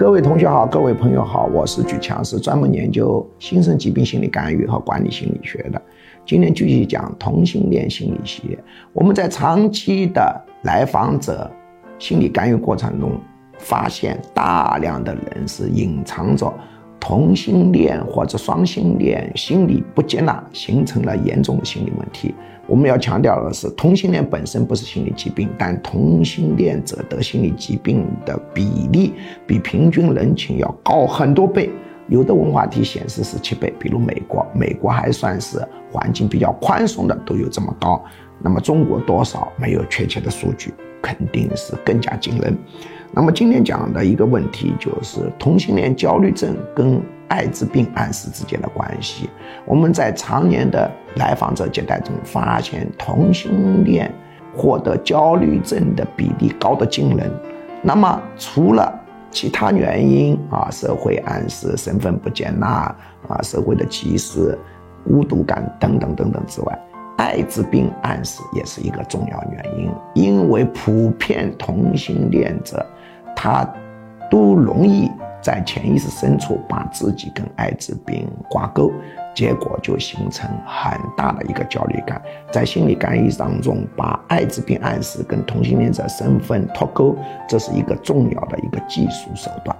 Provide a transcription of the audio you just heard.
各位同学好，各位朋友好，我是举强，是专门研究新生疾病心理干预和管理心理学的。今天继续讲同性恋心理系列。我们在长期的来访者心理干预过程中，发现大量的人是隐藏着同性恋或者双性恋心理不接纳，形成了严重的心理问题。我们要强调的是，同性恋本身不是心理疾病，但同性恋者得心理疾病的比例比平均人群要高很多倍。有的文化体显示是七倍，比如美国，美国还算是环境比较宽松的，都有这么高。那么中国多少没有确切的数据，肯定是更加惊人。那么今天讲的一个问题就是同性恋焦虑症跟。艾滋病暗示之间的关系，我们在常年的来访者接待中发现，同性恋获得焦虑症的比例高得惊人。那么，除了其他原因啊，社会暗示、身份不接纳啊，社会的歧视、孤独感等等等等之外，艾滋病暗示也是一个重要原因，因为普遍同性恋者他都容易。在潜意识深处把自己跟艾滋病挂钩，结果就形成很大的一个焦虑感。在心理干预当中，把艾滋病暗示跟同性恋者身份脱钩，这是一个重要的一个技术手段。